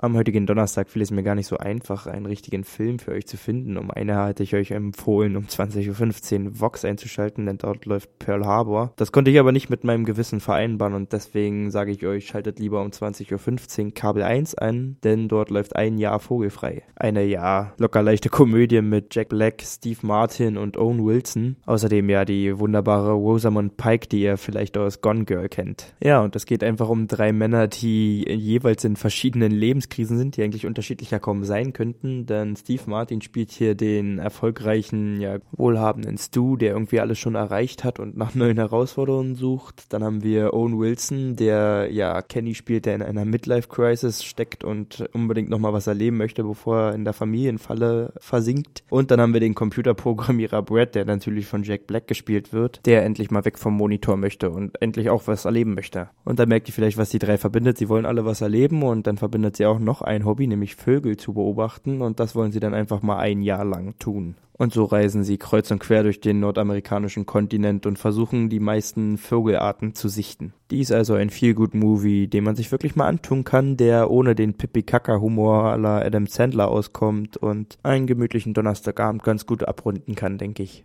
Am heutigen Donnerstag fiel es mir gar nicht so einfach, einen richtigen Film für euch zu finden. Um eine hatte ich euch empfohlen, um 20.15 Uhr Vox einzuschalten, denn dort läuft Pearl Harbor. Das konnte ich aber nicht mit meinem Gewissen vereinbaren und deswegen sage ich euch, schaltet lieber um 20.15 Uhr Kabel 1 ein, denn dort läuft ein Jahr vogelfrei. Eine, ja, locker leichte Komödie mit Jack Black, Steve Martin und Owen Wilson. Außerdem ja die wunderbare Rosamund Pike, die ihr vielleicht aus Gone Girl kennt. Ja, und es geht einfach um drei Männer, die jeweils in verschiedenen Lebens Lebenskrisen sind, die eigentlich unterschiedlicher kaum sein könnten, denn Steve Martin spielt hier den erfolgreichen, ja, wohlhabenden Stu, der irgendwie alles schon erreicht hat und nach neuen Herausforderungen sucht. Dann haben wir Owen Wilson, der, ja, Kenny spielt, der in einer Midlife-Crisis steckt und unbedingt nochmal was erleben möchte, bevor er in der Familienfalle versinkt. Und dann haben wir den Computerprogrammierer Brad, der natürlich von Jack Black gespielt wird, der endlich mal weg vom Monitor möchte und endlich auch was erleben möchte. Und da merkt ihr vielleicht, was die drei verbindet. Sie wollen alle was erleben und dann verbindet sie auch auch noch ein Hobby, nämlich Vögel zu beobachten und das wollen sie dann einfach mal ein Jahr lang tun. Und so reisen sie kreuz und quer durch den nordamerikanischen Kontinent und versuchen die meisten Vogelarten zu sichten. Dies also ein Feel-Good-Movie, den man sich wirklich mal antun kann, der ohne den Pipi-Kaka-Humor aller Adam Sandler auskommt und einen gemütlichen Donnerstagabend ganz gut abrunden kann, denke ich.